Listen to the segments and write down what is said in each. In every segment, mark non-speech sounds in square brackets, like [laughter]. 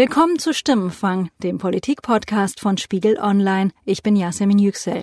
Willkommen zu Stimmenfang, dem Politik-Podcast von Spiegel Online. Ich bin Yasemin Yüksel.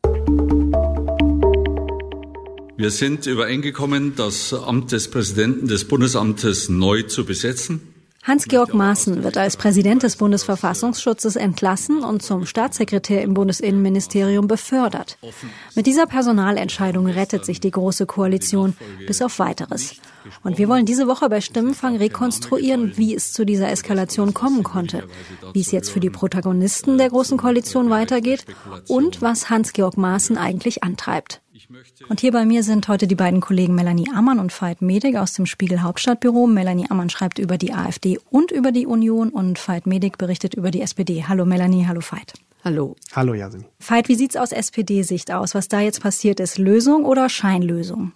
Wir sind übereingekommen, das Amt des Präsidenten des Bundesamtes neu zu besetzen. Hans-Georg Maaßen wird als Präsident des Bundesverfassungsschutzes entlassen und zum Staatssekretär im Bundesinnenministerium befördert. Mit dieser Personalentscheidung rettet sich die Große Koalition bis auf weiteres. Und wir wollen diese Woche bei Stimmenfang rekonstruieren, wie es zu dieser Eskalation kommen konnte, wie es jetzt für die Protagonisten der Großen Koalition weitergeht und was Hans-Georg Maaßen eigentlich antreibt. Und hier bei mir sind heute die beiden Kollegen Melanie Ammann und Veit Medig aus dem Spiegel Hauptstadtbüro. Melanie Ammann schreibt über die AfD und über die Union und Veit Medig berichtet über die SPD. Hallo Melanie, hallo Veit. Hallo. Hallo Yasin. Veit, wie sieht's aus SPD-Sicht aus? Was da jetzt passiert ist, Lösung oder Scheinlösung?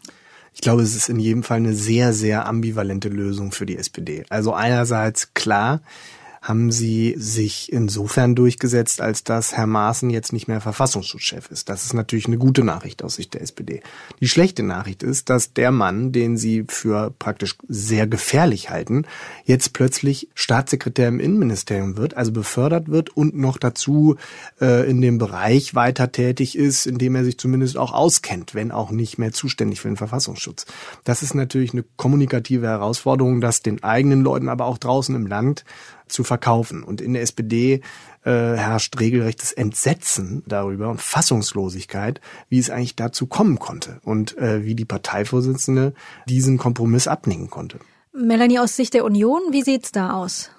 Ich glaube, es ist in jedem Fall eine sehr, sehr ambivalente Lösung für die SPD. Also einerseits klar, haben sie sich insofern durchgesetzt, als dass Herr Maaßen jetzt nicht mehr Verfassungsschutzchef ist. Das ist natürlich eine gute Nachricht aus Sicht der SPD. Die schlechte Nachricht ist, dass der Mann, den sie für praktisch sehr gefährlich halten, jetzt plötzlich Staatssekretär im Innenministerium wird, also befördert wird und noch dazu äh, in dem Bereich weiter tätig ist, in dem er sich zumindest auch auskennt, wenn auch nicht mehr zuständig für den Verfassungsschutz. Das ist natürlich eine kommunikative Herausforderung, das den eigenen Leuten, aber auch draußen im Land zu verkaufen. Und in der SPD äh, herrscht regelrechtes Entsetzen darüber und Fassungslosigkeit, wie es eigentlich dazu kommen konnte und äh, wie die Parteivorsitzende diesen Kompromiss abnicken konnte. Melanie, aus Sicht der Union, wie sieht's da aus?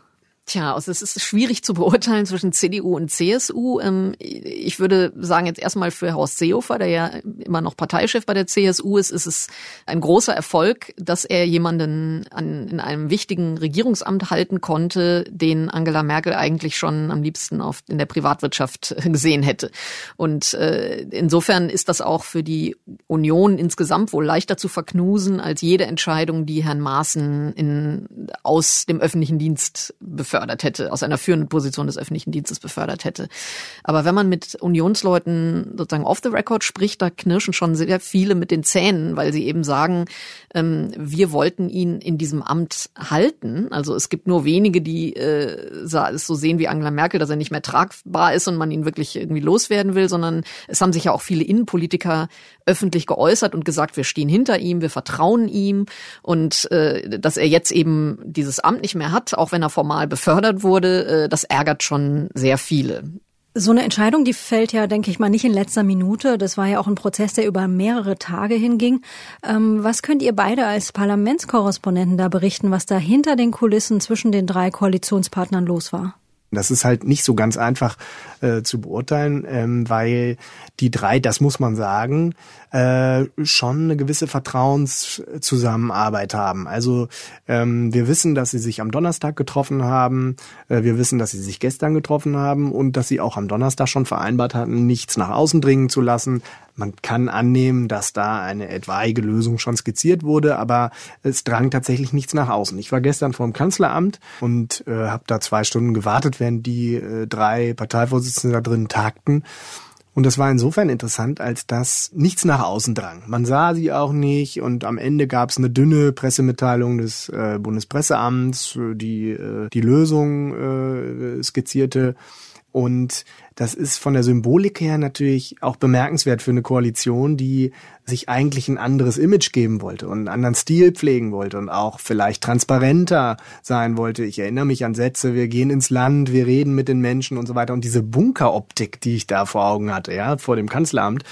Tja, also es ist schwierig zu beurteilen zwischen CDU und CSU. Ähm, ich würde sagen, jetzt erstmal für Horst Seehofer, der ja immer noch Parteichef bei der CSU ist, ist es ein großer Erfolg, dass er jemanden an, in einem wichtigen Regierungsamt halten konnte, den Angela Merkel eigentlich schon am liebsten auf, in der Privatwirtschaft [laughs] gesehen hätte. Und äh, insofern ist das auch für die Union insgesamt wohl leichter zu verknusen als jede Entscheidung, die Herrn Maaßen in, aus dem öffentlichen Dienst befördert hätte, aus einer führenden Position des öffentlichen Dienstes befördert hätte. Aber wenn man mit Unionsleuten sozusagen off the record spricht, da knirschen schon sehr viele mit den Zähnen, weil sie eben sagen, ähm, wir wollten ihn in diesem Amt halten. Also es gibt nur wenige, die äh, es so sehen wie Angela Merkel, dass er nicht mehr tragbar ist und man ihn wirklich irgendwie loswerden will, sondern es haben sich ja auch viele Innenpolitiker öffentlich geäußert und gesagt, wir stehen hinter ihm, wir vertrauen ihm und äh, dass er jetzt eben dieses Amt nicht mehr hat, auch wenn er formal befördert befördert wurde, äh, das ärgert schon sehr viele. So eine Entscheidung, die fällt ja, denke ich mal, nicht in letzter Minute. Das war ja auch ein Prozess, der über mehrere Tage hinging. Ähm, was könnt ihr beide als Parlamentskorrespondenten da berichten, was da hinter den Kulissen zwischen den drei Koalitionspartnern los war? Das ist halt nicht so ganz einfach äh, zu beurteilen, ähm, weil die drei, das muss man sagen, äh, schon eine gewisse Vertrauenszusammenarbeit haben. Also ähm, wir wissen, dass sie sich am Donnerstag getroffen haben, äh, wir wissen, dass sie sich gestern getroffen haben und dass sie auch am Donnerstag schon vereinbart hatten, nichts nach außen dringen zu lassen. Man kann annehmen, dass da eine etwaige Lösung schon skizziert wurde, aber es drang tatsächlich nichts nach außen. Ich war gestern vor dem Kanzleramt und äh, habe da zwei Stunden gewartet, während die äh, drei Parteivorsitzenden da drin tagten. Und das war insofern interessant, als dass nichts nach außen drang. Man sah sie auch nicht und am Ende gab es eine dünne Pressemitteilung des äh, Bundespresseamts, die äh, die Lösung äh, skizzierte. Und das ist von der Symbolik her natürlich auch bemerkenswert für eine Koalition, die sich eigentlich ein anderes Image geben wollte und einen anderen Stil pflegen wollte und auch vielleicht transparenter sein wollte. Ich erinnere mich an Sätze, wir gehen ins Land, wir reden mit den Menschen und so weiter. Und diese Bunkeroptik, die ich da vor Augen hatte, ja, vor dem Kanzleramt,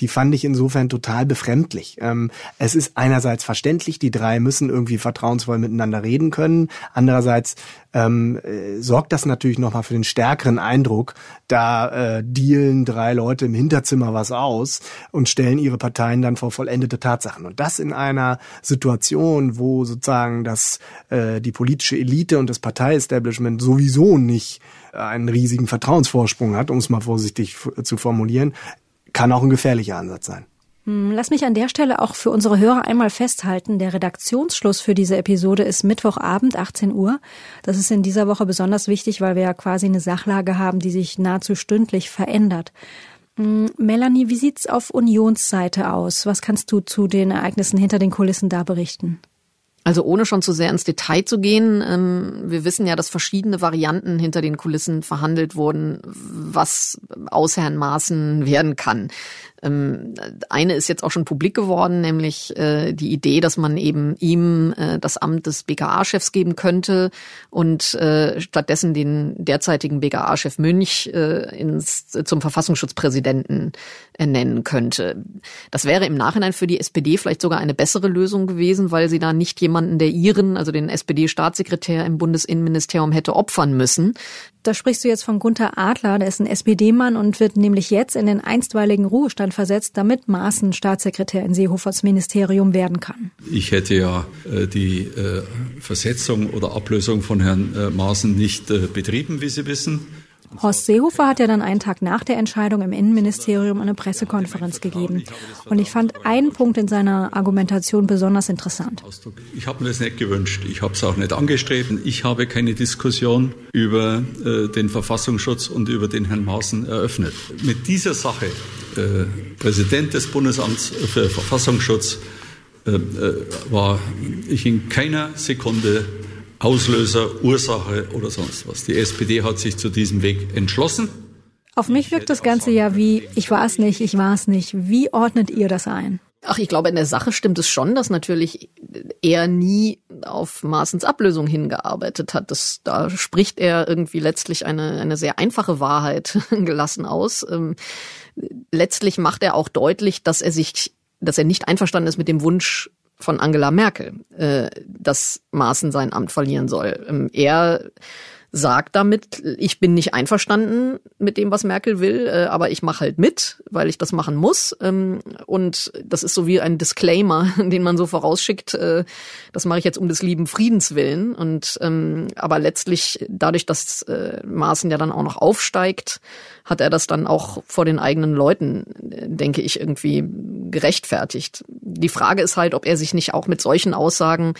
die fand ich insofern total befremdlich. Ähm, es ist einerseits verständlich, die drei müssen irgendwie vertrauensvoll miteinander reden können. Andererseits ähm, äh, sorgt das natürlich nochmal für den stärkeren Eindruck, da äh, dealen drei Leute im Hinterzimmer was aus und stellen ihre Parteien dann vor vollendete Tatsachen. Und das in einer Situation, wo sozusagen das, äh, die politische Elite und das Parteiestablishment sowieso nicht einen riesigen Vertrauensvorsprung hat, um es mal vorsichtig zu formulieren, kann auch ein gefährlicher Ansatz sein. Hm, lass mich an der Stelle auch für unsere Hörer einmal festhalten. Der Redaktionsschluss für diese Episode ist Mittwochabend, 18 Uhr. Das ist in dieser Woche besonders wichtig, weil wir ja quasi eine Sachlage haben, die sich nahezu stündlich verändert. Hm, Melanie, wie sieht's auf Unionsseite aus? Was kannst du zu den Ereignissen hinter den Kulissen da berichten? Also ohne schon zu sehr ins Detail zu gehen, ähm, wir wissen ja, dass verschiedene Varianten hinter den Kulissen verhandelt wurden, was aus Herrn Maaßen werden kann. Ähm, eine ist jetzt auch schon publik geworden, nämlich äh, die Idee, dass man eben ihm äh, das Amt des BKA-Chefs geben könnte und äh, stattdessen den derzeitigen BKA-Chef Münch äh, ins, zum Verfassungsschutzpräsidenten ernennen könnte. Das wäre im Nachhinein für die SPD vielleicht sogar eine bessere Lösung gewesen, weil sie da nicht jemanden der ihren, also den SPD-Staatssekretär im Bundesinnenministerium hätte opfern müssen. Da sprichst du jetzt von Gunther Adler, der ist ein SPD-Mann und wird nämlich jetzt in den einstweiligen Ruhestand versetzt, damit Maaßen Staatssekretär in Seehofers Ministerium werden kann. Ich hätte ja äh, die äh, Versetzung oder Ablösung von Herrn äh, Maaßen nicht betrieben, wie Sie wissen. Horst Seehofer hat ja dann einen Tag nach der Entscheidung im Innenministerium eine Pressekonferenz gegeben. Und ich fand einen Punkt in seiner Argumentation besonders interessant. Ich habe mir das nicht gewünscht. Ich habe es auch nicht angestrebt. Ich habe keine Diskussion über äh, den Verfassungsschutz und über den Herrn Maaßen eröffnet. Mit dieser Sache, Präsident des Bundesamts für Verfassungsschutz, äh, äh war ich in keiner Sekunde Auslöser, Ursache oder sonst was. Die SPD hat sich zu diesem Weg entschlossen. Auf mich wirkt das Ganze ja wie, ich war es nicht, ich war es nicht. Wie ordnet ihr das ein? Ach, ich glaube, in der Sache stimmt es schon, dass natürlich er nie auf Maaßens Ablösung hingearbeitet hat. Das, da spricht er irgendwie letztlich eine, eine sehr einfache Wahrheit [laughs] gelassen aus. Letztlich macht er auch deutlich, dass er sich, dass er nicht einverstanden ist mit dem Wunsch von Angela Merkel, äh, dass Maaßen sein Amt verlieren soll. Ähm, er sagt damit, ich bin nicht einverstanden mit dem, was Merkel will, äh, aber ich mache halt mit, weil ich das machen muss. Ähm, und das ist so wie ein Disclaimer, [laughs] den man so vorausschickt, äh, das mache ich jetzt um des lieben Friedens willen. Und ähm, aber letztlich, dadurch, dass äh, Maaßen ja dann auch noch aufsteigt, hat er das dann auch vor den eigenen Leuten, denke ich, irgendwie gerechtfertigt. Die Frage ist halt, ob er sich nicht auch mit solchen Aussagen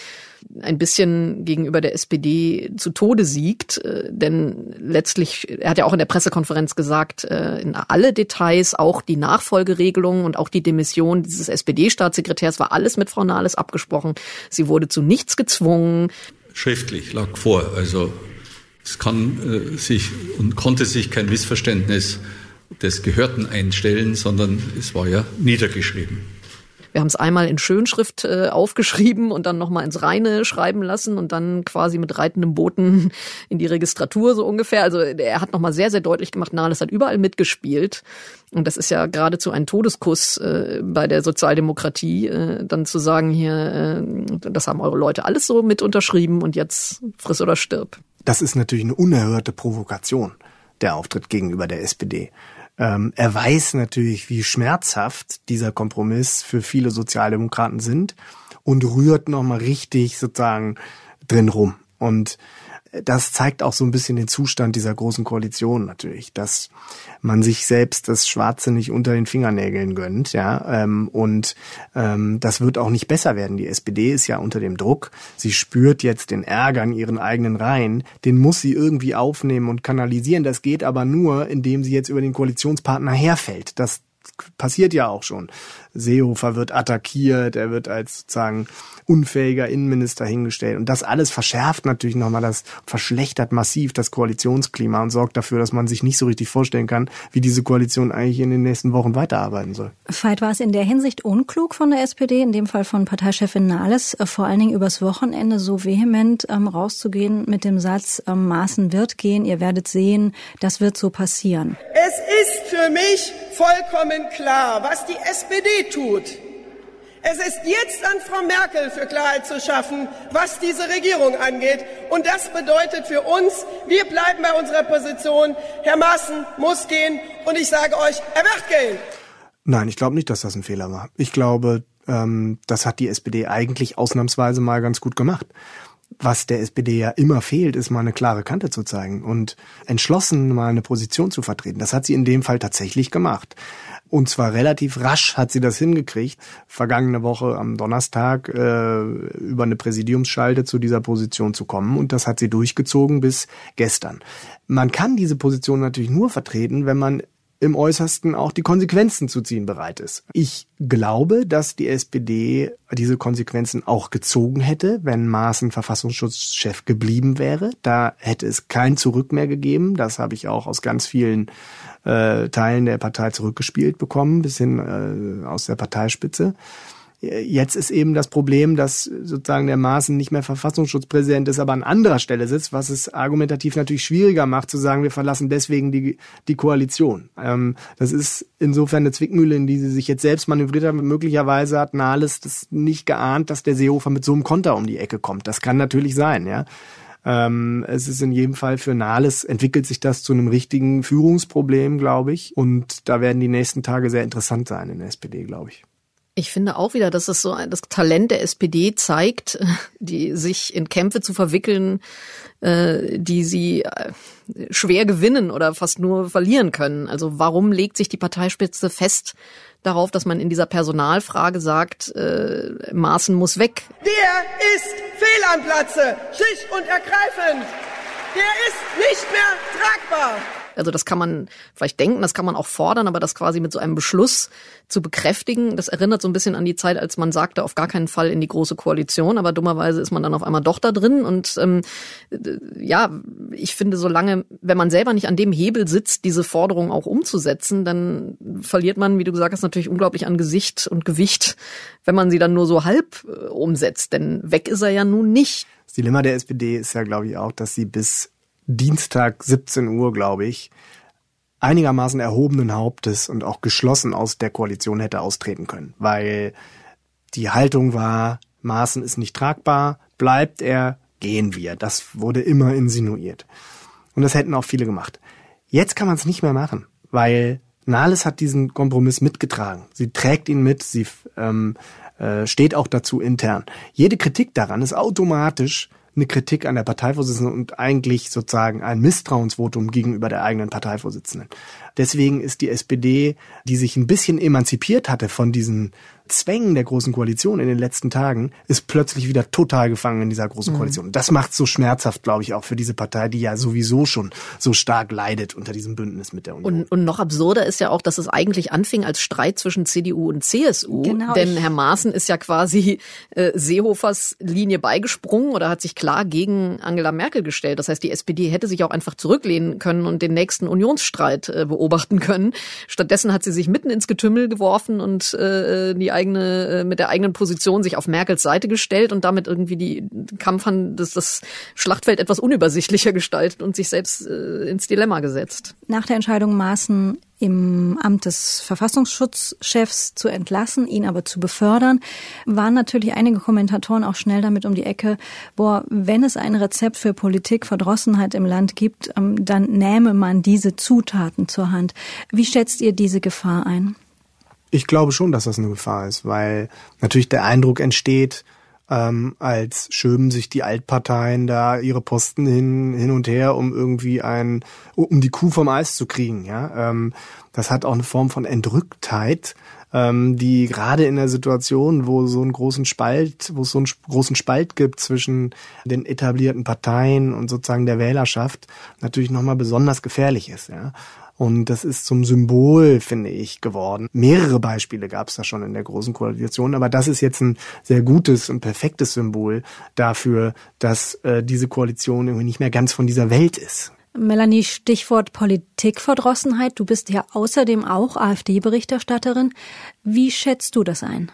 ein bisschen gegenüber der SPD zu Tode siegt, äh, denn letztlich, er hat ja auch in der Pressekonferenz gesagt, äh, in alle Details, auch die Nachfolgeregelung und auch die Demission dieses SPD-Staatssekretärs war alles mit Frau Nahles abgesprochen. Sie wurde zu nichts gezwungen. Schriftlich lag vor, also es kann äh, sich und konnte sich kein Missverständnis des Gehörten einstellen, sondern es war ja niedergeschrieben. Wir haben es einmal in Schönschrift äh, aufgeschrieben und dann nochmal ins Reine schreiben lassen und dann quasi mit reitendem Boten in die Registratur so ungefähr. Also er hat nochmal sehr, sehr deutlich gemacht, Nahles hat überall mitgespielt. Und das ist ja geradezu ein Todeskuss äh, bei der Sozialdemokratie, äh, dann zu sagen, hier, äh, das haben eure Leute alles so mit unterschrieben und jetzt friss oder stirb. Das ist natürlich eine unerhörte Provokation, der Auftritt gegenüber der SPD. Ähm, er weiß natürlich, wie schmerzhaft dieser Kompromiss für viele Sozialdemokraten sind und rührt nochmal richtig sozusagen drin rum. Und das zeigt auch so ein bisschen den Zustand dieser großen Koalition natürlich, dass man sich selbst das Schwarze nicht unter den Fingernägeln gönnt, ja, ähm, und ähm, das wird auch nicht besser werden. Die SPD ist ja unter dem Druck. Sie spürt jetzt den Ärger in ihren eigenen Reihen. Den muss sie irgendwie aufnehmen und kanalisieren. Das geht aber nur, indem sie jetzt über den Koalitionspartner herfällt. Das passiert ja auch schon. Seehofer wird attackiert, er wird als sozusagen unfähiger Innenminister hingestellt. Und das alles verschärft natürlich nochmal das, verschlechtert massiv das Koalitionsklima und sorgt dafür, dass man sich nicht so richtig vorstellen kann, wie diese Koalition eigentlich in den nächsten Wochen weiterarbeiten soll. Veit, war es in der Hinsicht unklug von der SPD, in dem Fall von Parteichefin Nahles, äh, vor allen Dingen übers Wochenende so vehement ähm, rauszugehen mit dem Satz, ähm, Maßen wird gehen, ihr werdet sehen, das wird so passieren. Es ist für mich vollkommen klar, was die SPD tut. Es ist jetzt an Frau Merkel für Klarheit zu schaffen, was diese Regierung angeht. Und das bedeutet für uns, wir bleiben bei unserer Position. Herr Maaßen muss gehen und ich sage euch, er wird gehen. Nein, ich glaube nicht, dass das ein Fehler war. Ich glaube, ähm, das hat die SPD eigentlich ausnahmsweise mal ganz gut gemacht. Was der SPD ja immer fehlt, ist mal eine klare Kante zu zeigen und entschlossen mal eine Position zu vertreten. Das hat sie in dem Fall tatsächlich gemacht. Und zwar relativ rasch hat sie das hingekriegt, vergangene Woche am Donnerstag äh, über eine Präsidiumsschalte zu dieser Position zu kommen. Und das hat sie durchgezogen bis gestern. Man kann diese Position natürlich nur vertreten, wenn man im Äußersten auch die Konsequenzen zu ziehen bereit ist. Ich glaube, dass die SPD diese Konsequenzen auch gezogen hätte, wenn Maaßen Verfassungsschutzchef geblieben wäre. Da hätte es kein Zurück mehr gegeben. Das habe ich auch aus ganz vielen äh, Teilen der Partei zurückgespielt bekommen, bis hin äh, aus der Parteispitze. Jetzt ist eben das Problem, dass sozusagen der Maaßen nicht mehr Verfassungsschutzpräsident ist, aber an anderer Stelle sitzt, was es argumentativ natürlich schwieriger macht, zu sagen, wir verlassen deswegen die, die Koalition. Ähm, das ist insofern eine Zwickmühle, in die sie sich jetzt selbst manövriert haben. Möglicherweise hat Nahles das nicht geahnt, dass der Seehofer mit so einem Konter um die Ecke kommt. Das kann natürlich sein, ja. Ähm, es ist in jedem Fall für Nahles entwickelt sich das zu einem richtigen Führungsproblem, glaube ich. Und da werden die nächsten Tage sehr interessant sein in der SPD, glaube ich. Ich finde auch wieder, dass es so ein, das Talent der SPD zeigt, [laughs] die sich in Kämpfe zu verwickeln, äh, die sie äh, schwer gewinnen oder fast nur verlieren können. Also warum legt sich die Parteispitze fest darauf, dass man in dieser Personalfrage sagt, äh, Maaßen muss weg? Der ist fehl am Platze, schlicht und ergreifend. Der ist nicht mehr tragbar. Also das kann man vielleicht denken, das kann man auch fordern, aber das quasi mit so einem Beschluss zu bekräftigen, das erinnert so ein bisschen an die Zeit, als man sagte, auf gar keinen Fall in die große Koalition, aber dummerweise ist man dann auf einmal doch da drin. Und ähm, ja, ich finde, solange, wenn man selber nicht an dem Hebel sitzt, diese Forderung auch umzusetzen, dann verliert man, wie du gesagt hast, natürlich unglaublich an Gesicht und Gewicht, wenn man sie dann nur so halb äh, umsetzt. Denn weg ist er ja nun nicht. Das Dilemma der SPD ist ja, glaube ich, auch, dass sie bis Dienstag 17 Uhr, glaube ich, einigermaßen erhobenen Hauptes und auch geschlossen aus der Koalition hätte austreten können, weil die Haltung war, Maaßen ist nicht tragbar, bleibt er, gehen wir. Das wurde immer insinuiert. Und das hätten auch viele gemacht. Jetzt kann man es nicht mehr machen, weil Nahles hat diesen Kompromiss mitgetragen. Sie trägt ihn mit, sie ähm, äh, steht auch dazu intern. Jede Kritik daran ist automatisch eine Kritik an der Parteivorsitzenden und eigentlich sozusagen ein Misstrauensvotum gegenüber der eigenen Parteivorsitzenden. Deswegen ist die SPD, die sich ein bisschen emanzipiert hatte von diesen Zwängen der Großen Koalition in den letzten Tagen, ist plötzlich wieder total gefangen in dieser Großen mhm. Koalition. Das macht so schmerzhaft, glaube ich, auch für diese Partei, die ja sowieso schon so stark leidet unter diesem Bündnis mit der Union. Und, und noch absurder ist ja auch, dass es eigentlich anfing als Streit zwischen CDU und CSU. Genau. Denn Herr Maaßen ist ja quasi äh, Seehofers Linie beigesprungen oder hat sich klar gegen Angela Merkel gestellt. Das heißt, die SPD hätte sich auch einfach zurücklehnen können und den nächsten Unionsstreit äh, beobachten können. Stattdessen hat sie sich mitten ins Getümmel geworfen und äh, die eigene, äh, mit der eigenen Position sich auf Merkels Seite gestellt und damit irgendwie die Kampf das, das Schlachtfeld etwas unübersichtlicher gestaltet und sich selbst äh, ins Dilemma gesetzt. Nach der Entscheidung Maaßen im Amt des Verfassungsschutzchefs zu entlassen, ihn aber zu befördern, waren natürlich einige Kommentatoren auch schnell damit um die Ecke, boah, wenn es ein Rezept für Politikverdrossenheit im Land gibt, ähm, dann nähme man diese Zutaten zur Hand. Wie schätzt ihr diese Gefahr ein? Ich glaube schon, dass das eine Gefahr ist, weil natürlich der Eindruck entsteht, ähm, als schöben sich die Altparteien da ihre Posten hin, hin und her, um irgendwie ein, um die Kuh vom Eis zu kriegen. Ja, ähm, das hat auch eine Form von Entrücktheit, ähm, die gerade in der Situation, wo so einen großen Spalt, wo es so einen großen Spalt gibt zwischen den etablierten Parteien und sozusagen der Wählerschaft, natürlich nochmal besonders gefährlich ist. Ja. Und das ist zum Symbol, finde ich, geworden. Mehrere Beispiele gab es da schon in der Großen Koalition, aber das ist jetzt ein sehr gutes und perfektes Symbol dafür, dass äh, diese Koalition irgendwie nicht mehr ganz von dieser Welt ist. Melanie, Stichwort Politikverdrossenheit. Du bist ja außerdem auch AfD-Berichterstatterin. Wie schätzt du das ein?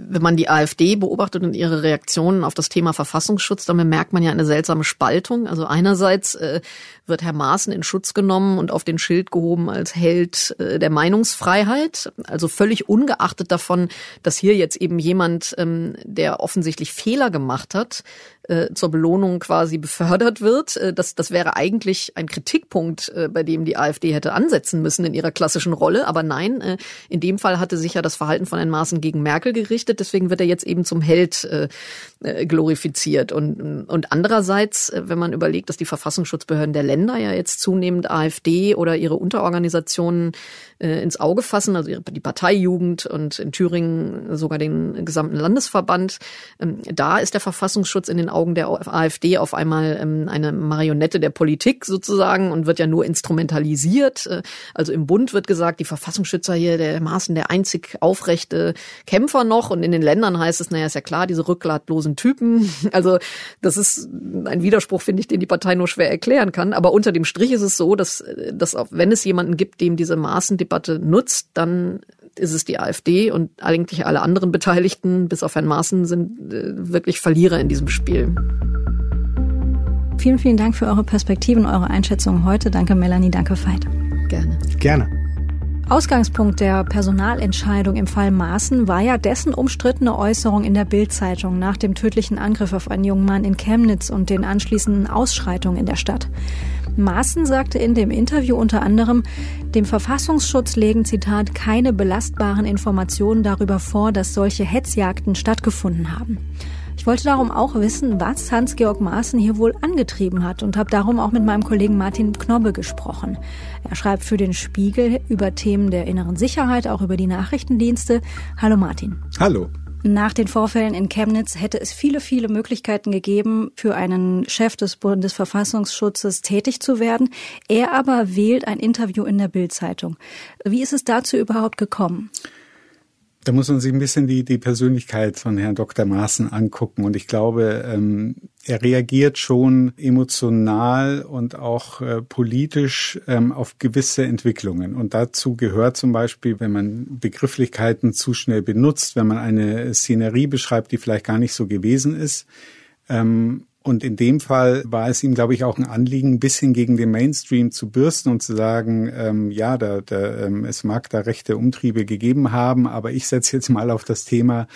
Wenn man die AfD beobachtet und ihre Reaktionen auf das Thema Verfassungsschutz, dann bemerkt man ja eine seltsame Spaltung. Also einerseits äh, wird Herr Maaßen in Schutz genommen und auf den Schild gehoben als Held äh, der Meinungsfreiheit. Also völlig ungeachtet davon, dass hier jetzt eben jemand, ähm, der offensichtlich Fehler gemacht hat, äh, zur Belohnung quasi befördert wird. Äh, das, das wäre eigentlich ein Kritikpunkt, äh, bei dem die AfD hätte ansetzen müssen in ihrer klassischen Rolle. Aber nein, äh, in dem Fall hatte sich ja das Verhalten von Herrn Maaßen gegen Merkel gerichtet. Deswegen wird er jetzt eben zum Held äh, äh glorifiziert. Und, und andererseits, äh, wenn man überlegt, dass die Verfassungsschutzbehörden der Länder ja jetzt zunehmend AfD oder ihre Unterorganisationen äh, ins Auge fassen, also die Parteijugend und in Thüringen sogar den gesamten Landesverband. Ähm, da ist der Verfassungsschutz in den der AfD auf einmal ähm, eine Marionette der Politik sozusagen und wird ja nur instrumentalisiert. Äh, also im Bund wird gesagt, die Verfassungsschützer hier, der Maßen der einzig aufrechte Kämpfer noch und in den Ländern heißt es, naja, ist ja klar, diese rückgratlosen Typen. [laughs] Also das ist ein Widerspruch, finde ich, den die Partei nur schwer erklären kann. Aber unter dem Strich ist es so, dass, dass auch wenn es jemanden gibt, dem diese Maßendebatte nutzt, dann ist es die AfD und eigentlich alle anderen Beteiligten, bis auf Herrn Maaßen, sind äh, wirklich Verlierer in diesem Spiel. Vielen, vielen Dank für eure Perspektiven, eure Einschätzungen heute. Danke Melanie, danke Veit. Gerne. Gerne. Ausgangspunkt der Personalentscheidung im Fall Maaßen war ja dessen umstrittene Äußerung in der Bild-Zeitung nach dem tödlichen Angriff auf einen jungen Mann in Chemnitz und den anschließenden Ausschreitungen in der Stadt. Maaßen sagte in dem Interview unter anderem, dem Verfassungsschutz legen, Zitat, keine belastbaren Informationen darüber vor, dass solche Hetzjagden stattgefunden haben. Ich wollte darum auch wissen, was Hans-Georg Maaßen hier wohl angetrieben hat und habe darum auch mit meinem Kollegen Martin Knobbe gesprochen. Er schreibt für den Spiegel über Themen der inneren Sicherheit, auch über die Nachrichtendienste. Hallo Martin. Hallo. Nach den Vorfällen in Chemnitz hätte es viele, viele Möglichkeiten gegeben, für einen Chef des Bundesverfassungsschutzes tätig zu werden. Er aber wählt ein Interview in der Bildzeitung. Wie ist es dazu überhaupt gekommen? Da muss man sich ein bisschen die, die Persönlichkeit von Herrn Dr. Maaßen angucken. Und ich glaube, ähm, er reagiert schon emotional und auch äh, politisch ähm, auf gewisse Entwicklungen. Und dazu gehört zum Beispiel, wenn man Begrifflichkeiten zu schnell benutzt, wenn man eine Szenerie beschreibt, die vielleicht gar nicht so gewesen ist. Ähm, und in dem Fall war es ihm, glaube ich, auch ein Anliegen, ein bisschen gegen den Mainstream zu bürsten und zu sagen, ähm, ja, da, da, ähm, es mag da rechte Umtriebe gegeben haben, aber ich setze jetzt mal auf das Thema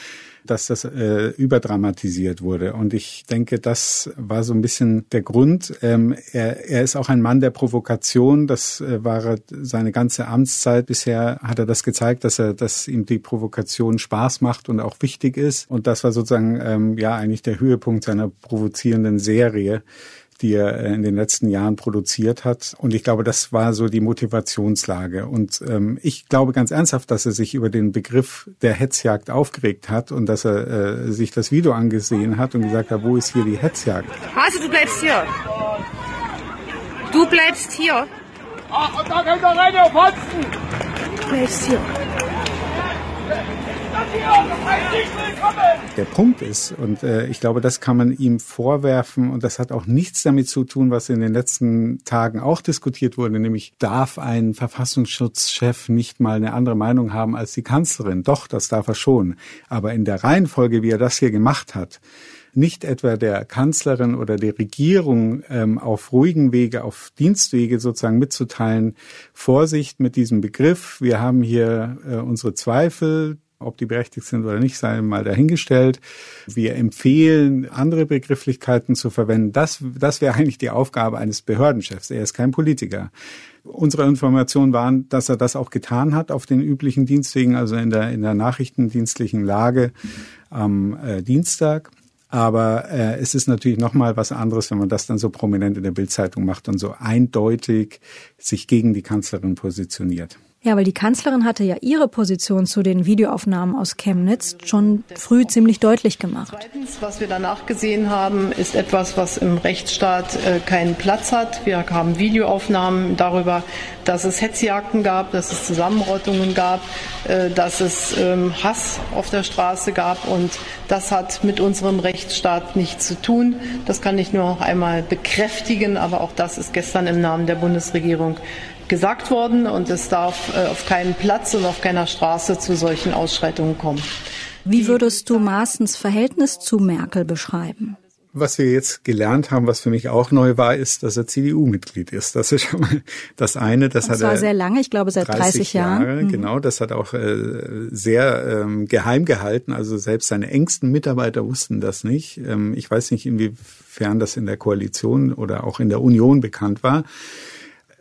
dass das äh, überdramatisiert wurde. Und ich denke, das war so ein bisschen der Grund. Ähm, er, er ist auch ein Mann der Provokation. Das äh, war seine ganze Amtszeit. Bisher hat er das gezeigt, dass er, dass ihm die Provokation Spaß macht und auch wichtig ist. Und das war sozusagen ähm, ja eigentlich der Höhepunkt seiner provozierenden Serie die er äh, in den letzten Jahren produziert hat. Und ich glaube, das war so die Motivationslage. Und ähm, ich glaube ganz ernsthaft, dass er sich über den Begriff der Hetzjagd aufgeregt hat und dass er äh, sich das Video angesehen hat und gesagt hat, wo ist hier die Hetzjagd? Also du bleibst hier. Du bleibst hier. Ach, und da kommt er rein. Du bleibst hier. Der Punkt ist, und äh, ich glaube, das kann man ihm vorwerfen, und das hat auch nichts damit zu tun, was in den letzten Tagen auch diskutiert wurde, nämlich darf ein Verfassungsschutzchef nicht mal eine andere Meinung haben als die Kanzlerin? Doch, das darf er schon. Aber in der Reihenfolge, wie er das hier gemacht hat, nicht etwa der Kanzlerin oder der Regierung ähm, auf ruhigen Wege, auf Dienstwege sozusagen mitzuteilen, Vorsicht mit diesem Begriff. Wir haben hier äh, unsere Zweifel. Ob die berechtigt sind oder nicht, sei mal dahingestellt. Wir empfehlen, andere Begrifflichkeiten zu verwenden. Das, das wäre eigentlich die Aufgabe eines Behördenchefs. Er ist kein Politiker. Unsere Informationen waren, dass er das auch getan hat auf den üblichen Dienstwegen, also in der, in der nachrichtendienstlichen Lage am äh, Dienstag. Aber äh, es ist natürlich noch mal was anderes, wenn man das dann so prominent in der Bildzeitung macht und so eindeutig sich gegen die Kanzlerin positioniert. Ja, weil die Kanzlerin hatte ja ihre Position zu den Videoaufnahmen aus Chemnitz schon früh ziemlich deutlich gemacht. Zweitens, was wir danach gesehen haben, ist etwas, was im Rechtsstaat äh, keinen Platz hat. Wir haben Videoaufnahmen darüber, dass es Hetzjagden gab, dass es Zusammenrottungen gab, äh, dass es ähm, Hass auf der Straße gab und das hat mit unserem Rechtsstaat nichts zu tun. Das kann ich nur noch einmal bekräftigen, aber auch das ist gestern im Namen der Bundesregierung gesagt worden und es darf äh, auf keinen Platz und auf keiner Straße zu solchen Ausschreitungen kommen. Wie würdest du Maaßens Verhältnis zu Merkel beschreiben? was wir jetzt gelernt haben, was für mich auch neu war, ist, dass er CDU-Mitglied ist. Das ist schon mal das eine. Das Und hat zwar er sehr lange, ich glaube seit 30, 30 Jahren. Jahre, mhm. Genau, das hat auch äh, sehr ähm, geheim gehalten. Also selbst seine engsten Mitarbeiter wussten das nicht. Ähm, ich weiß nicht, inwiefern das in der Koalition oder auch in der Union bekannt war.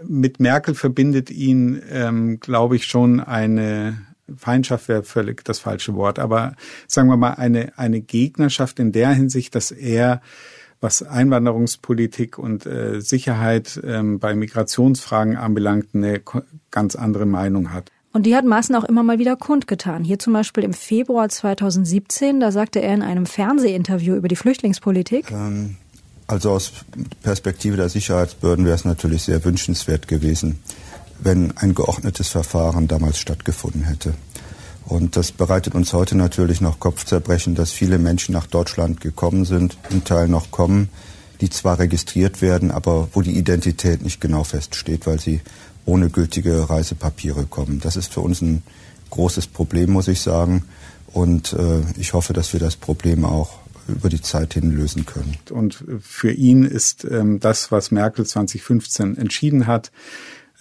Mit Merkel verbindet ihn, ähm, glaube ich, schon eine Feindschaft wäre völlig das falsche Wort, aber sagen wir mal eine, eine Gegnerschaft in der Hinsicht, dass er was Einwanderungspolitik und äh, Sicherheit ähm, bei Migrationsfragen anbelangt, eine ganz andere Meinung hat. Und die hat Maaßen auch immer mal wieder kundgetan. Hier zum Beispiel im Februar 2017, da sagte er in einem Fernsehinterview über die Flüchtlingspolitik. Ähm, also aus Perspektive der Sicherheitsbehörden wäre es natürlich sehr wünschenswert gewesen, wenn ein geordnetes Verfahren damals stattgefunden hätte. Und das bereitet uns heute natürlich noch Kopfzerbrechen, dass viele Menschen nach Deutschland gekommen sind, im Teil noch kommen, die zwar registriert werden, aber wo die Identität nicht genau feststeht, weil sie ohne gültige Reisepapiere kommen. Das ist für uns ein großes Problem, muss ich sagen. Und äh, ich hoffe, dass wir das Problem auch über die Zeit hin lösen können. Und für ihn ist ähm, das, was Merkel 2015 entschieden hat,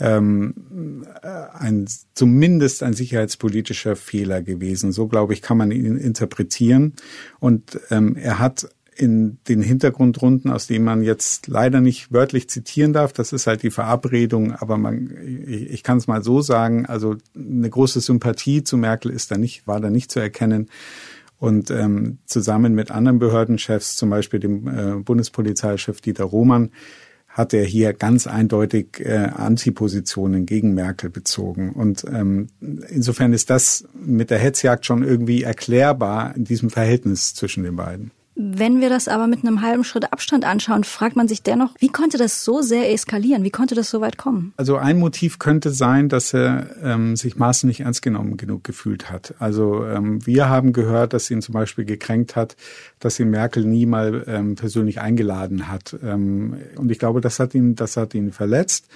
ähm, ein, zumindest ein sicherheitspolitischer Fehler gewesen. So, glaube ich, kann man ihn interpretieren. Und ähm, er hat in den Hintergrundrunden, aus denen man jetzt leider nicht wörtlich zitieren darf, das ist halt die Verabredung, aber man, ich, ich kann es mal so sagen, also eine große Sympathie zu Merkel ist da nicht, war da nicht zu erkennen. Und ähm, zusammen mit anderen Behördenchefs, zum Beispiel dem äh, Bundespolizeichef Dieter Roman, hat er hier ganz eindeutig äh, Antipositionen gegen Merkel bezogen. Und ähm, insofern ist das mit der Hetzjagd schon irgendwie erklärbar in diesem Verhältnis zwischen den beiden. Wenn wir das aber mit einem halben Schritt Abstand anschauen, fragt man sich dennoch, wie konnte das so sehr eskalieren? Wie konnte das so weit kommen? Also ein Motiv könnte sein, dass er ähm, sich Maaßen nicht ernst genommen genug gefühlt hat. Also ähm, wir haben gehört, dass ihn zum Beispiel gekränkt hat, dass ihn Merkel nie mal ähm, persönlich eingeladen hat. Ähm, und ich glaube, das hat ihn, das hat ihn verletzt.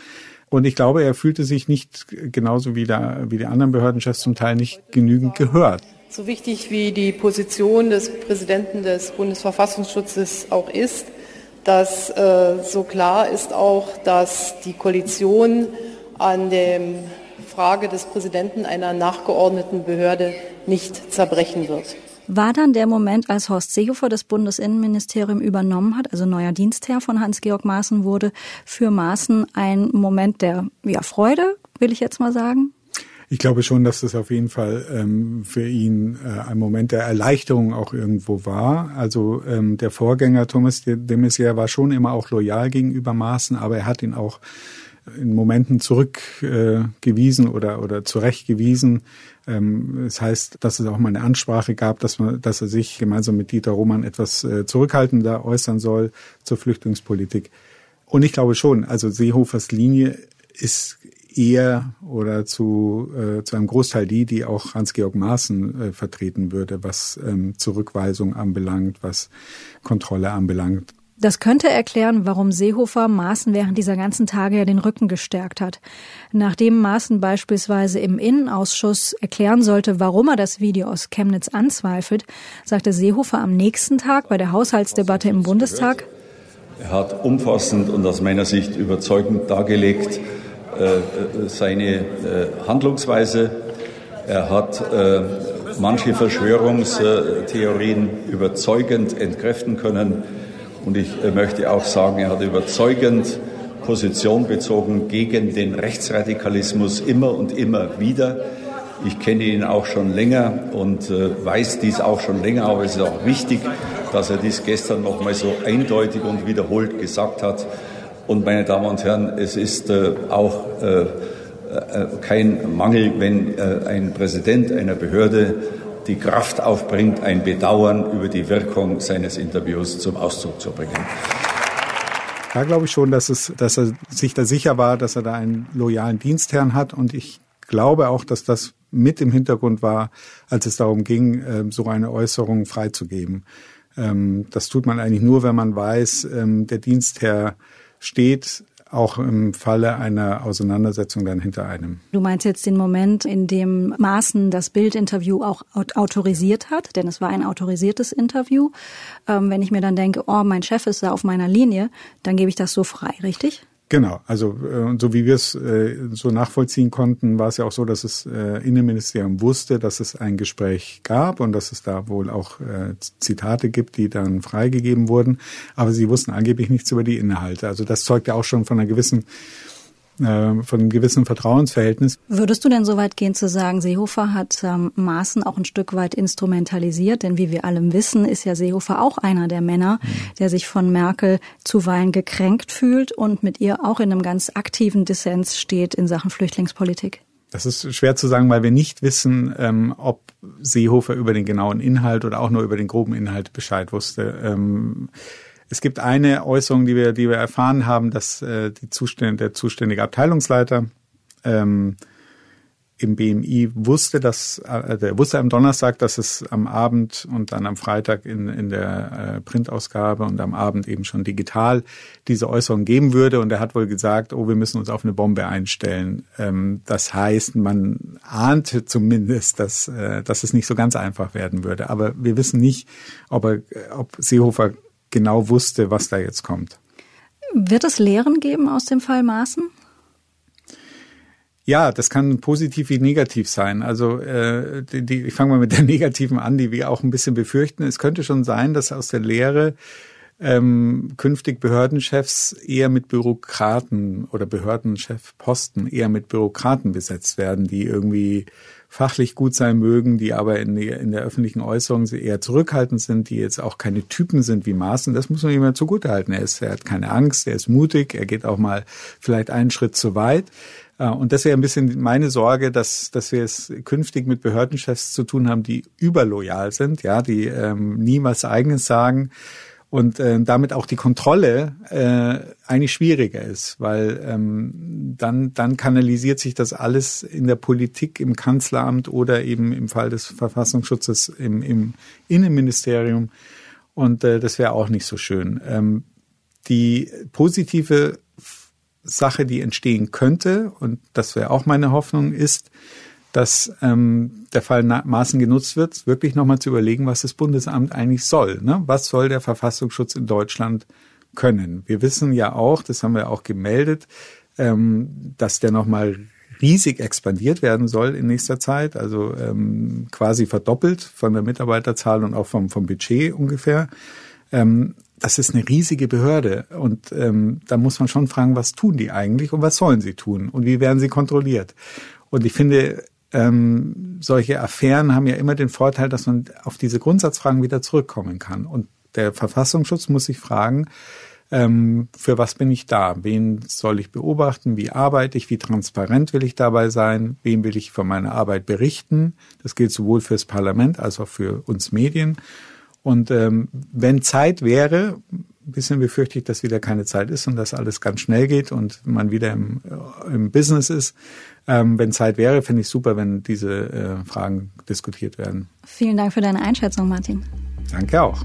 Und ich glaube, er fühlte sich nicht genauso wie, der, wie die anderen Behördenchefs zum Teil nicht genügend gehört. So wichtig wie die Position des Präsidenten des Bundesverfassungsschutzes auch ist, dass äh, so klar ist auch, dass die Koalition an der Frage des Präsidenten einer nachgeordneten Behörde nicht zerbrechen wird. War dann der Moment, als Horst Seehofer das Bundesinnenministerium übernommen hat, also neuer Dienstherr von Hans-Georg Maaßen wurde, für Maaßen ein Moment der ja, Freude, will ich jetzt mal sagen? Ich glaube schon, dass das auf jeden Fall ähm, für ihn äh, ein Moment der Erleichterung auch irgendwo war. Also ähm, der Vorgänger Thomas de, Maizière war schon immer auch loyal gegenüber Maaßen, aber er hat ihn auch in Momenten zurückgewiesen äh, oder oder zurechtgewiesen. Ähm, das heißt, dass es auch mal eine Ansprache gab, dass man, dass er sich gemeinsam mit Dieter Roman etwas äh, zurückhaltender äußern soll zur Flüchtlingspolitik. Und ich glaube schon, also Seehofers Linie ist eher oder zu, äh, zu einem Großteil die, die auch Hans-Georg Maaßen äh, vertreten würde, was ähm, Zurückweisung anbelangt, was Kontrolle anbelangt. Das könnte erklären, warum Seehofer Maaßen während dieser ganzen Tage ja den Rücken gestärkt hat. Nachdem Maaßen beispielsweise im Innenausschuss erklären sollte, warum er das Video aus Chemnitz anzweifelt, sagte Seehofer am nächsten Tag bei der Haushaltsdebatte im Bundestag, er hat umfassend und aus meiner Sicht überzeugend dargelegt, äh, seine äh, Handlungsweise. Er hat äh, manche Verschwörungstheorien überzeugend entkräften können. Und ich möchte auch sagen, er hat überzeugend Position bezogen gegen den Rechtsradikalismus immer und immer wieder. Ich kenne ihn auch schon länger und weiß dies auch schon länger, aber es ist auch wichtig, dass er dies gestern noch mal so eindeutig und wiederholt gesagt hat. Und meine Damen und Herren, es ist äh, auch äh, äh, kein Mangel, wenn äh, ein Präsident einer Behörde die Kraft aufbringt, ein Bedauern über die Wirkung seines Interviews zum Ausdruck zu bringen. Da glaube ich schon, dass, es, dass er sich da sicher war, dass er da einen loyalen Dienstherrn hat. Und ich glaube auch, dass das mit im Hintergrund war, als es darum ging, ähm, so eine Äußerung freizugeben. Ähm, das tut man eigentlich nur, wenn man weiß, ähm, der Dienstherr steht auch im Falle einer Auseinandersetzung dann hinter einem. Du meinst jetzt den Moment, in dem Maaßen das Bildinterview auch autorisiert hat, denn es war ein autorisiertes Interview. Ähm, wenn ich mir dann denke, oh, mein Chef ist da auf meiner Linie, dann gebe ich das so frei, richtig? Genau, also äh, so wie wir es äh, so nachvollziehen konnten, war es ja auch so, dass das äh, Innenministerium wusste, dass es ein Gespräch gab und dass es da wohl auch äh, Zitate gibt, die dann freigegeben wurden, aber sie wussten angeblich nichts über die Inhalte. Also das zeugt ja auch schon von einer gewissen äh, von einem gewissen Vertrauensverhältnis. Würdest du denn so weit gehen zu sagen, Seehofer hat ähm, Maaßen auch ein Stück weit instrumentalisiert? Denn wie wir alle wissen, ist ja Seehofer auch einer der Männer, mhm. der sich von Merkel zuweilen gekränkt fühlt und mit ihr auch in einem ganz aktiven Dissens steht in Sachen Flüchtlingspolitik. Das ist schwer zu sagen, weil wir nicht wissen, ähm, ob Seehofer über den genauen Inhalt oder auch nur über den groben Inhalt Bescheid wusste. Ähm, es gibt eine Äußerung, die wir, die wir erfahren haben, dass äh, die Zustände, der zuständige Abteilungsleiter ähm, im BMI wusste, dass äh, der wusste am Donnerstag, dass es am Abend und dann am Freitag in, in der äh, Printausgabe und am Abend eben schon digital diese Äußerung geben würde. Und er hat wohl gesagt, oh, wir müssen uns auf eine Bombe einstellen. Ähm, das heißt, man ahnte zumindest, dass, äh, dass es nicht so ganz einfach werden würde. Aber wir wissen nicht, ob, er, ob Seehofer genau wusste, was da jetzt kommt. Wird es Lehren geben aus dem Fall Maaßen? Ja, das kann positiv wie negativ sein. Also äh, die, die, ich fange mal mit der [laughs] negativen an, die wir auch ein bisschen befürchten. Es könnte schon sein, dass aus der Lehre ähm, künftig Behördenchefs eher mit Bürokraten oder Behördenchefposten eher mit Bürokraten besetzt werden, die irgendwie fachlich gut sein mögen, die aber in, der, in der öffentlichen Äußerung eher zurückhaltend sind, die jetzt auch keine Typen sind wie Maaßen. Das muss man ihm ja zugutehalten. Er, ist, er hat keine Angst, er ist mutig, er geht auch mal vielleicht einen Schritt zu weit. Äh, und das wäre ein bisschen meine Sorge, dass, dass wir es künftig mit Behördenchefs zu tun haben, die überloyal sind, ja, die ähm, nie was Eigenes sagen und äh, damit auch die Kontrolle äh, eigentlich schwieriger ist, weil ähm, dann dann kanalisiert sich das alles in der Politik, im Kanzleramt oder eben im Fall des Verfassungsschutzes im, im Innenministerium und äh, das wäre auch nicht so schön. Ähm, die positive Sache, die entstehen könnte und das wäre auch meine Hoffnung, ist, dass ähm, der Fall Maßen genutzt wird, wirklich nochmal zu überlegen, was das Bundesamt eigentlich soll. Ne? Was soll der Verfassungsschutz in Deutschland können? Wir wissen ja auch, das haben wir auch gemeldet, ähm, dass der nochmal riesig expandiert werden soll in nächster Zeit, also ähm, quasi verdoppelt von der Mitarbeiterzahl und auch vom, vom Budget ungefähr. Ähm, das ist eine riesige Behörde und ähm, da muss man schon fragen, was tun die eigentlich und was sollen sie tun und wie werden sie kontrolliert? Und ich finde, ähm, solche Affären haben ja immer den Vorteil, dass man auf diese Grundsatzfragen wieder zurückkommen kann. Und der Verfassungsschutz muss sich fragen, ähm, für was bin ich da? Wen soll ich beobachten? Wie arbeite ich? Wie transparent will ich dabei sein? Wem will ich von meiner Arbeit berichten? Das gilt sowohl fürs Parlament als auch für uns Medien. Und ähm, wenn Zeit wäre, ein bisschen befürchte ich, dass wieder keine Zeit ist und dass alles ganz schnell geht und man wieder im, im Business ist. Ähm, wenn Zeit wäre, finde ich super, wenn diese äh, Fragen diskutiert werden. Vielen Dank für deine Einschätzung, Martin. Danke auch.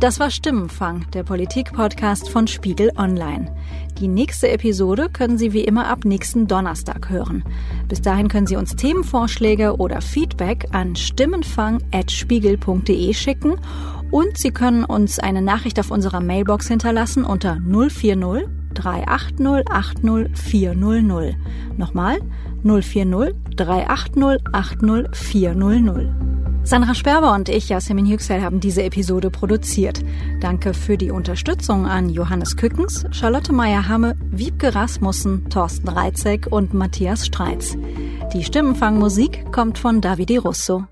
Das war Stimmenfang, der Politik-Podcast von Spiegel Online. Die nächste Episode können Sie wie immer ab nächsten Donnerstag hören. Bis dahin können Sie uns Themenvorschläge oder Feedback an stimmenfang.spiegel.de schicken und Sie können uns eine Nachricht auf unserer Mailbox hinterlassen unter 040 380 80 400. Nochmal 040 380 80 400. Sandra Sperber und ich, Yasemin Yüksel, haben diese Episode produziert. Danke für die Unterstützung an Johannes Kückens, Charlotte Meyer-Hamme, Wiebke Rasmussen, Thorsten Reitzek und Matthias Streitz. Die Stimmenfangmusik kommt von Davide Russo.